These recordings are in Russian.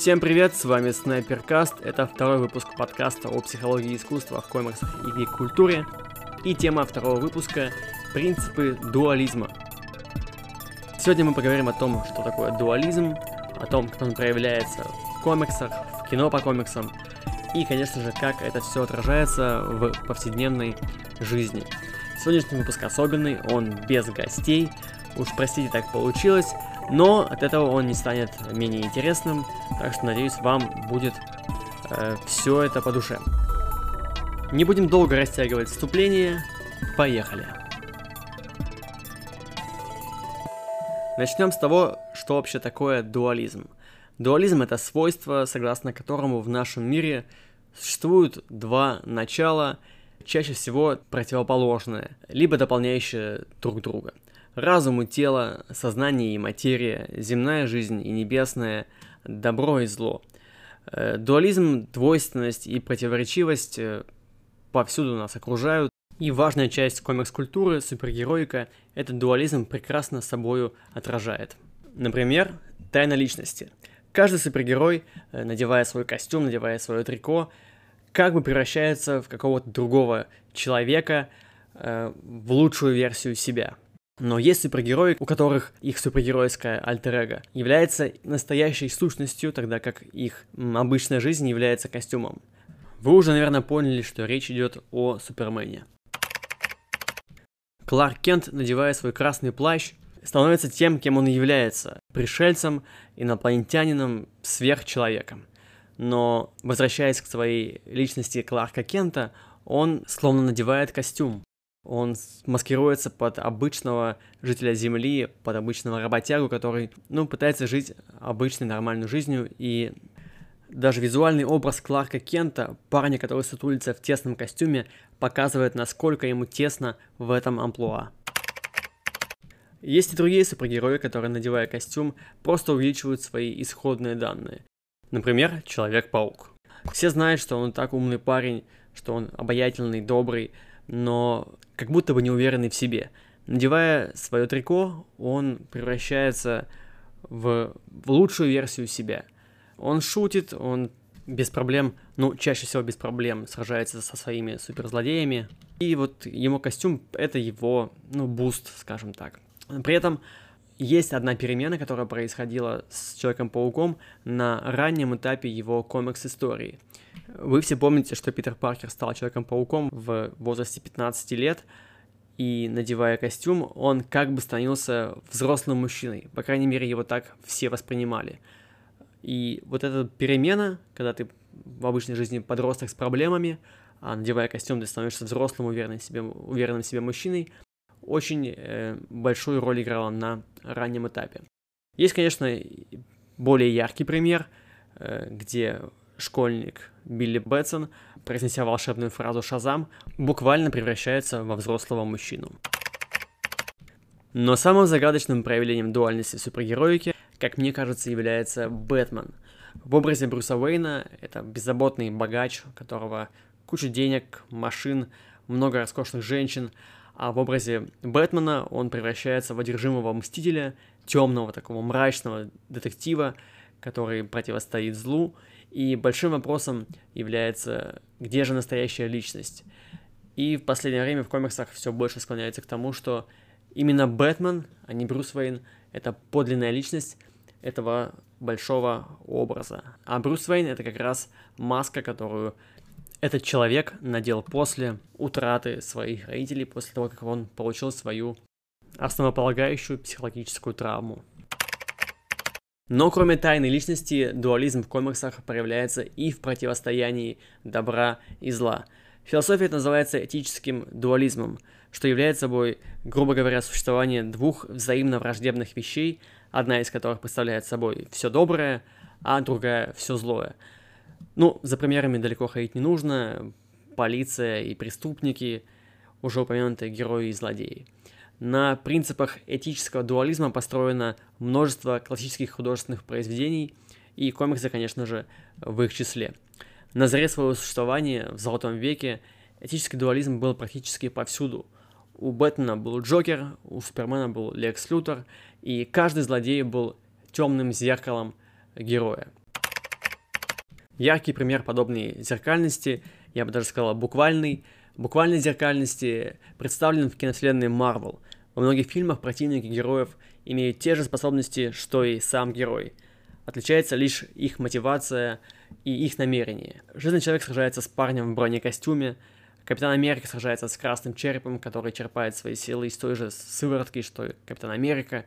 Всем привет, с вами Снайперкаст. Это второй выпуск подкаста о психологии искусства в комиксах и гик-культуре. И тема второго выпуска – принципы дуализма. Сегодня мы поговорим о том, что такое дуализм, о том, как он проявляется в комиксах, в кино по комиксам, и, конечно же, как это все отражается в повседневной жизни. Сегодняшний выпуск особенный, он без гостей. Уж простите, так получилось. Но от этого он не станет менее интересным, так что надеюсь, вам будет э, все это по душе. Не будем долго растягивать вступление, поехали. Начнем с того, что вообще такое дуализм. Дуализм это свойство, согласно которому в нашем мире существуют два начала, чаще всего противоположные, либо дополняющие друг друга – Разум и тело, сознание и материя, земная жизнь и небесная, добро и зло. Э, дуализм, двойственность и противоречивость э, повсюду нас окружают. И важная часть комикс-культуры, супергероика, этот дуализм прекрасно собою отражает. Например, тайна личности. Каждый супергерой, э, надевая свой костюм, надевая свое трико, как бы превращается в какого-то другого человека, в лучшую версию себя – но есть супергерои, у которых их супергеройская альтер является настоящей сущностью, тогда как их обычная жизнь является костюмом. Вы уже, наверное, поняли, что речь идет о Супермене. Кларк Кент, надевая свой красный плащ, становится тем, кем он является – пришельцем, инопланетянином, сверхчеловеком. Но, возвращаясь к своей личности Кларка Кента, он словно надевает костюм. Он маскируется под обычного жителя Земли, под обычного работягу, который, ну, пытается жить обычной нормальной жизнью, и даже визуальный образ Кларка Кента, парня, который сутулится в тесном костюме, показывает, насколько ему тесно в этом амплуа. Есть и другие супергерои, которые, надевая костюм, просто увеличивают свои исходные данные. Например, Человек-паук. Все знают, что он так умный парень, что он обаятельный, добрый, но как будто бы не уверенный в себе. Надевая свое трико, он превращается в, в лучшую версию себя. Он шутит, он без проблем, ну, чаще всего без проблем сражается со своими суперзлодеями. И вот ему костюм — это его, ну, boost, скажем так. При этом есть одна перемена, которая происходила с Человеком-пауком на раннем этапе его комикс-истории. Вы все помните, что Питер Паркер стал Человеком-пауком в возрасте 15 лет, и надевая костюм, он как бы становился взрослым мужчиной. По крайней мере, его так все воспринимали. И вот эта перемена, когда ты в обычной жизни подросток с проблемами, а надевая костюм, ты становишься взрослым, уверенным в себе, уверенным в себе мужчиной, очень э, большую роль играла на раннем этапе. Есть, конечно, более яркий пример, э, где школьник Билли Бэтсон, произнеся волшебную фразу «Шазам», буквально превращается во взрослого мужчину. Но самым загадочным проявлением дуальности супергероики, как мне кажется, является Бэтмен. В образе Брюса Уэйна это беззаботный богач, у которого куча денег, машин, много роскошных женщин, а в образе Бэтмена он превращается в одержимого мстителя, темного такого мрачного детектива, который противостоит злу и большим вопросом является, где же настоящая личность. И в последнее время в комиксах все больше склоняется к тому, что именно Бэтмен, а не Брюс Уэйн, это подлинная личность этого большого образа. А Брюс Уэйн это как раз маска, которую этот человек надел после утраты своих родителей, после того, как он получил свою основополагающую психологическую травму. Но кроме тайной личности, дуализм в комиксах проявляется и в противостоянии добра и зла. Философия это называется этическим дуализмом, что является собой, грубо говоря, существование двух взаимно враждебных вещей, одна из которых представляет собой все доброе, а другая все злое. Ну, за примерами далеко ходить не нужно. Полиция и преступники, уже упомянутые герои и злодеи. На принципах этического дуализма построено множество классических художественных произведений, и комиксы, конечно же, в их числе. На заре своего существования в Золотом веке этический дуализм был практически повсюду. У Бэтмена был Джокер, у Супермена был Лекс Лютер, и каждый злодей был темным зеркалом героя. Яркий пример подобной зеркальности, я бы даже сказал буквальный, буквальной зеркальности представлен в киновселенной Marvel. Во многих фильмах противники героев имеют те же способности, что и сам герой. Отличается лишь их мотивация и их намерение. Железный человек сражается с парнем в бронекостюме, Капитан Америка сражается с Красным Черепом, который черпает свои силы из той же сыворотки, что и Капитан Америка.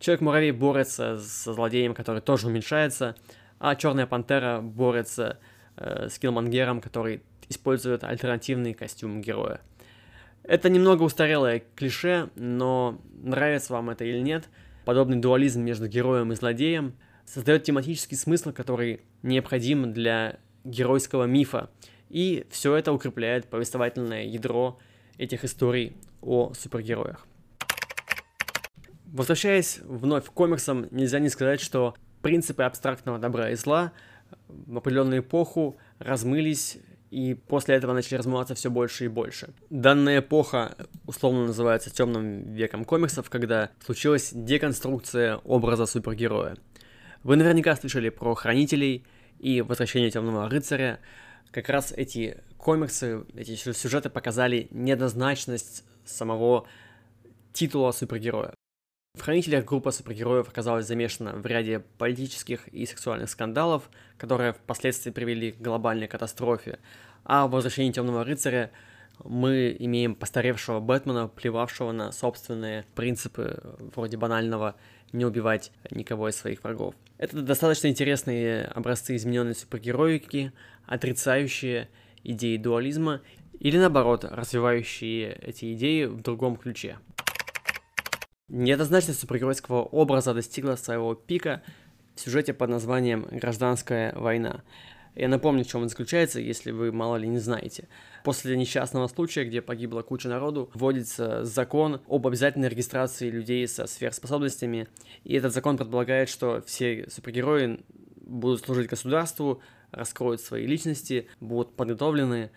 Человек-муравей борется со злодеем, который тоже уменьшается, а Черная Пантера борется э, с Киллмангером, который использует альтернативный костюм героя. Это немного устарелое клише, но нравится вам это или нет, подобный дуализм между героем и злодеем создает тематический смысл, который необходим для геройского мифа, и все это укрепляет повествовательное ядро этих историй о супергероях. Возвращаясь вновь к комиксам, нельзя не сказать, что принципы абстрактного добра и зла в определенную эпоху размылись и после этого начали размываться все больше и больше. Данная эпоха условно называется темным веком комиксов, когда случилась деконструкция образа супергероя. Вы наверняка слышали про Хранителей и Возвращение Темного Рыцаря, как раз эти комиксы, эти сюжеты показали неоднозначность самого титула супергероя. В «Хранителях» группа супергероев оказалась замешана в ряде политических и сексуальных скандалов, которые впоследствии привели к глобальной катастрофе, а в «Возвращении Темного рыцаря» мы имеем постаревшего Бэтмена, плевавшего на собственные принципы вроде банального не убивать никого из своих врагов. Это достаточно интересные образцы измененной супергероики, отрицающие идеи дуализма или наоборот, развивающие эти идеи в другом ключе. Неоднозначность супергеройского образа достигла своего пика в сюжете под названием «Гражданская война». Я напомню, в чем он заключается, если вы мало ли не знаете. После несчастного случая, где погибла куча народу, вводится закон об обязательной регистрации людей со сверхспособностями, и этот закон предполагает, что все супергерои будут служить государству, раскроют свои личности, будут подготовлены,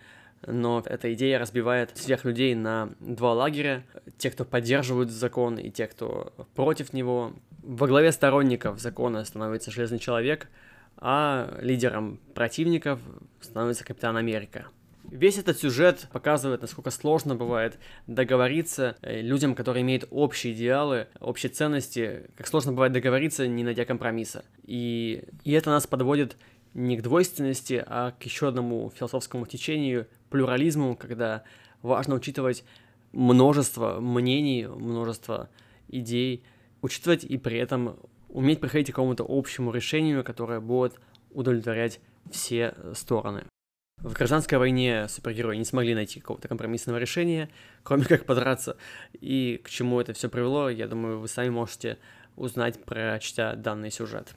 но эта идея разбивает всех людей на два лагеря. Те, кто поддерживают закон, и те, кто против него. Во главе сторонников закона становится Железный Человек, а лидером противников становится Капитан Америка. Весь этот сюжет показывает, насколько сложно бывает договориться э, людям, которые имеют общие идеалы, общие ценности, как сложно бывает договориться, не найдя компромисса. И, и это нас подводит не к двойственности, а к еще одному философскому течению, плюрализму, когда важно учитывать множество мнений, множество идей, учитывать и при этом уметь приходить к какому-то общему решению, которое будет удовлетворять все стороны. В гражданской войне супергерои не смогли найти какого-то компромиссного решения, кроме как подраться. И к чему это все привело, я думаю, вы сами можете узнать, прочтя данный сюжет.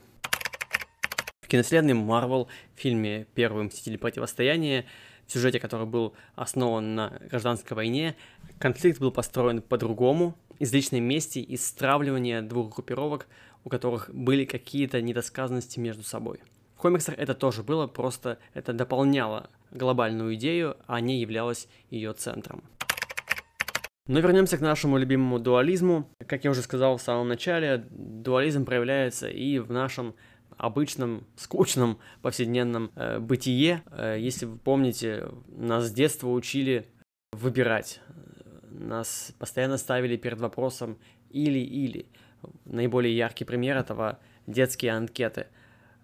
В киновселенной Marvel в фильме «Первый мститель противостояние», в сюжете, который был основан на гражданской войне, конфликт был построен по-другому, из личной мести, из стравливания двух группировок, у которых были какие-то недосказанности между собой. В комиксах это тоже было, просто это дополняло глобальную идею, а не являлось ее центром. Но вернемся к нашему любимому дуализму. Как я уже сказал в самом начале, дуализм проявляется и в нашем обычном, скучном, повседневном э, бытие. Э, если вы помните, нас с детства учили выбирать. Нас постоянно ставили перед вопросом или-или. Наиболее яркий пример этого – детские анкеты.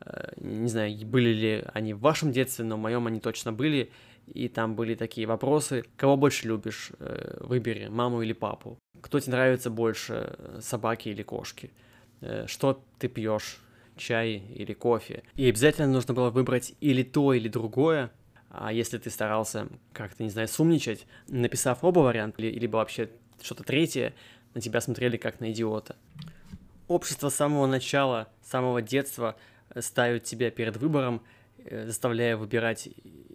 Э, не знаю, были ли они в вашем детстве, но в моем они точно были. И там были такие вопросы. Кого больше любишь? Э, выбери, маму или папу. Кто тебе нравится больше, собаки или кошки? Э, что ты пьешь? Чай или кофе. И обязательно нужно было выбрать или то, или другое. А если ты старался как-то, не знаю, сумничать, написав оба варианта, или, либо вообще что-то третье, на тебя смотрели как на идиота. Общество с самого начала, с самого детства ставит тебя перед выбором, э, заставляя выбирать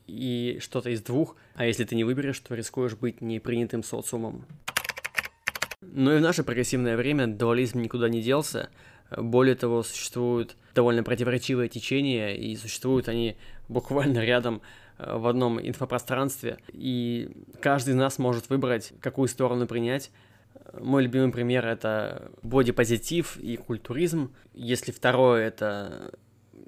и что-то из двух, а если ты не выберешь, то рискуешь быть непринятым социумом. Но и в наше прогрессивное время дуализм никуда не делся, более того, существуют довольно противоречивые течения, и существуют они буквально рядом э, в одном инфопространстве, и каждый из нас может выбрать, какую сторону принять. Мой любимый пример — это бодипозитив и культуризм. Если второе — это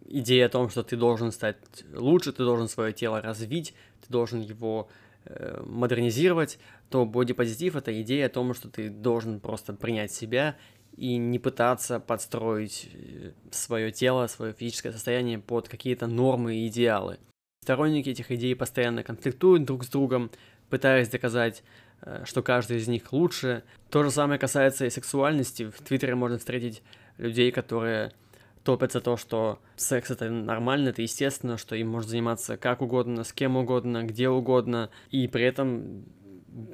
идея о том, что ты должен стать лучше, ты должен свое тело развить, ты должен его э, модернизировать, то бодипозитив — это идея о том, что ты должен просто принять себя и не пытаться подстроить э, свое тело, свое физическое состояние под какие-то нормы и идеалы. Сторонники этих идей постоянно конфликтуют друг с другом, пытаясь доказать, э, что каждый из них лучше. То же самое касается и сексуальности. В Твиттере можно встретить людей, которые топят за то, что секс это нормально, это естественно, что им можно заниматься как угодно, с кем угодно, где угодно, и при этом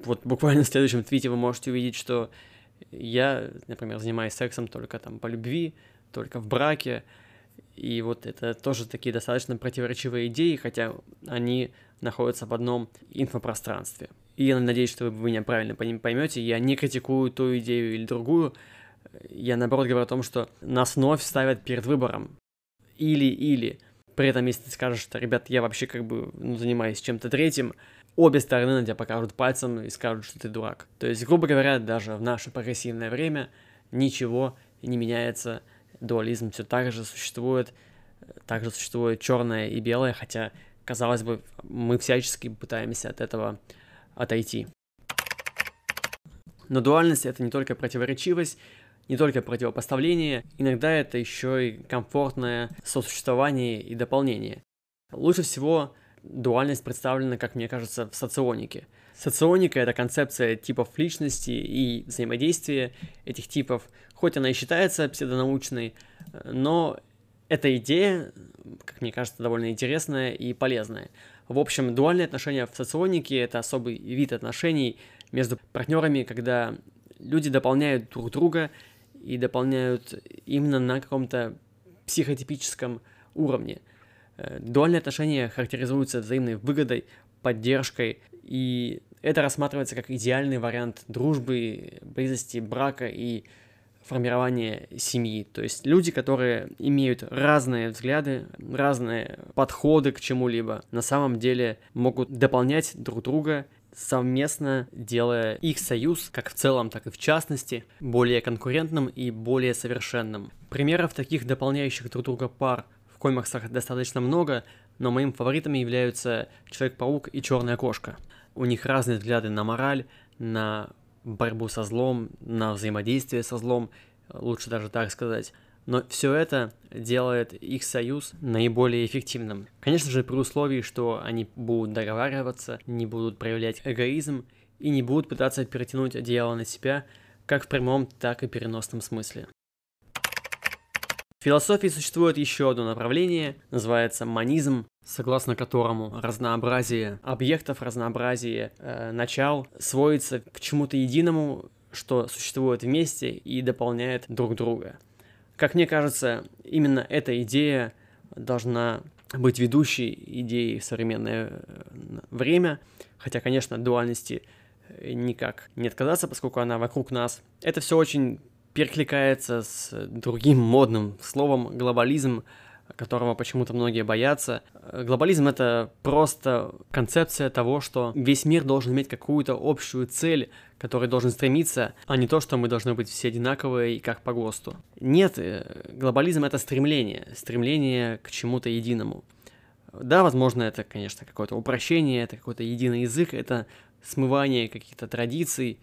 вот буквально в следующем твите вы можете увидеть, что я, например, занимаюсь сексом только там по любви, только в браке, и вот это тоже такие достаточно противоречивые идеи, хотя они находятся в одном инфопространстве. И я надеюсь, что вы меня правильно по ним поймете. Я не критикую ту идею или другую. Я наоборот говорю о том, что нас вновь ставят перед выбором. Или-или. При этом, если ты скажешь, что, ребят, я вообще как бы ну, занимаюсь чем-то третьим, обе стороны на тебя покажут пальцем и скажут, что ты дурак. То есть, грубо говоря, даже в наше прогрессивное время ничего не меняется, дуализм все так же существует, также существует черное и белое, хотя, казалось бы, мы всячески пытаемся от этого отойти. Но дуальность это не только противоречивость, не только противопоставление, иногда это еще и комфортное сосуществование и дополнение. Лучше всего дуальность представлена, как мне кажется, в соционике. Соционика — это концепция типов личности и взаимодействия этих типов, хоть она и считается псевдонаучной, но эта идея, как мне кажется, довольно интересная и полезная. В общем, дуальные отношения в соционике — это особый вид отношений между партнерами, когда люди дополняют друг друга и дополняют именно на каком-то психотипическом уровне — дуальные отношения характеризуются взаимной выгодой, поддержкой, и это рассматривается как идеальный вариант дружбы, близости, брака и формирования семьи. То есть люди, которые имеют разные взгляды, разные подходы к чему-либо, на самом деле могут дополнять друг друга совместно делая их союз, как в целом, так и в частности, более конкурентным и более совершенным. Примеров таких дополняющих друг друга пар комиксах достаточно много, но моим фаворитами являются Человек-паук и Черная кошка. У них разные взгляды на мораль, на борьбу со злом, на взаимодействие со злом, лучше даже так сказать. Но все это делает их союз наиболее эффективным. Конечно же, при условии, что они будут договариваться, не будут проявлять эгоизм и не будут пытаться перетянуть одеяло на себя, как в прямом, так и переносном смысле. В философии существует еще одно направление, называется манизм, согласно которому разнообразие объектов, разнообразие э, начал сводится к чему-то единому, что существует вместе и дополняет друг друга. Как мне кажется, именно эта идея должна быть ведущей идеей в современное э, время, хотя, конечно, дуальности э, никак не отказаться, поскольку она вокруг нас. Это все очень перекликается с другим модным словом глобализм, которого почему-то многие боятся. Глобализм — это просто концепция того, что весь мир должен иметь какую-то общую цель, которой должен стремиться, а не то, что мы должны быть все одинаковые и как по ГОСТу. Нет, э, глобализм — это стремление, стремление к чему-то единому. Да, возможно, это, конечно, какое-то упрощение, это какой-то единый язык, это смывание каких-то традиций,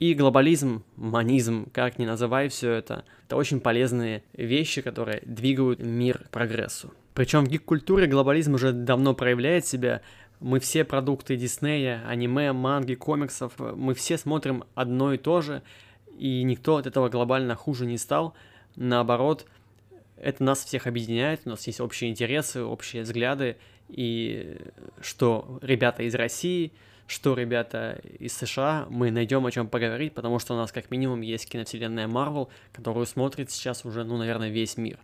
и глобализм, манизм, как ни называй все это, это очень полезные вещи, которые двигают мир к прогрессу. Причем в гик-культуре глобализм уже давно проявляет себя. Мы все продукты Диснея, аниме, манги, комиксов, мы все смотрим одно и то же, и никто от этого глобально хуже не стал. Наоборот, это нас всех объединяет, у нас есть общие интересы, общие взгляды, и что ребята из России – что, ребята, из США мы найдем о чем поговорить, потому что у нас как минимум есть киновселенная Marvel, которую смотрит сейчас уже, ну, наверное, весь мир.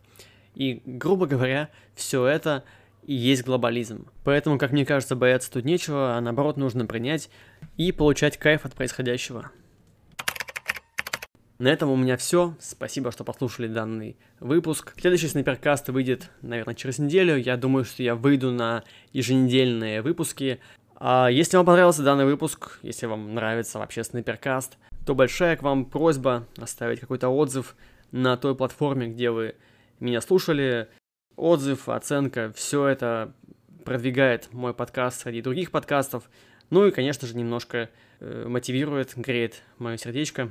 И, грубо говоря, все это и есть глобализм. Поэтому, как мне кажется, бояться тут нечего, а наоборот нужно принять и получать кайф от происходящего. На этом у меня все. Спасибо, что послушали данный выпуск. Следующий снайперкаст выйдет, наверное, через неделю. Я думаю, что я выйду на еженедельные выпуски. А если вам понравился данный выпуск, если вам нравится вообще снайперкаст, то большая к вам просьба оставить какой-то отзыв на той платформе, где вы меня слушали. отзыв, оценка, все это продвигает мой подкаст среди других подкастов. Ну и, конечно же, немножко э, мотивирует, греет мое сердечко.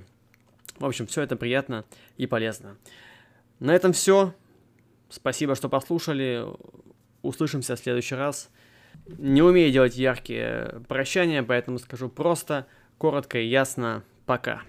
В общем, все это приятно и полезно. На этом все. Спасибо, что послушали. Услышимся в следующий раз. Не умею делать яркие прощания, поэтому скажу просто, коротко и ясно. Пока.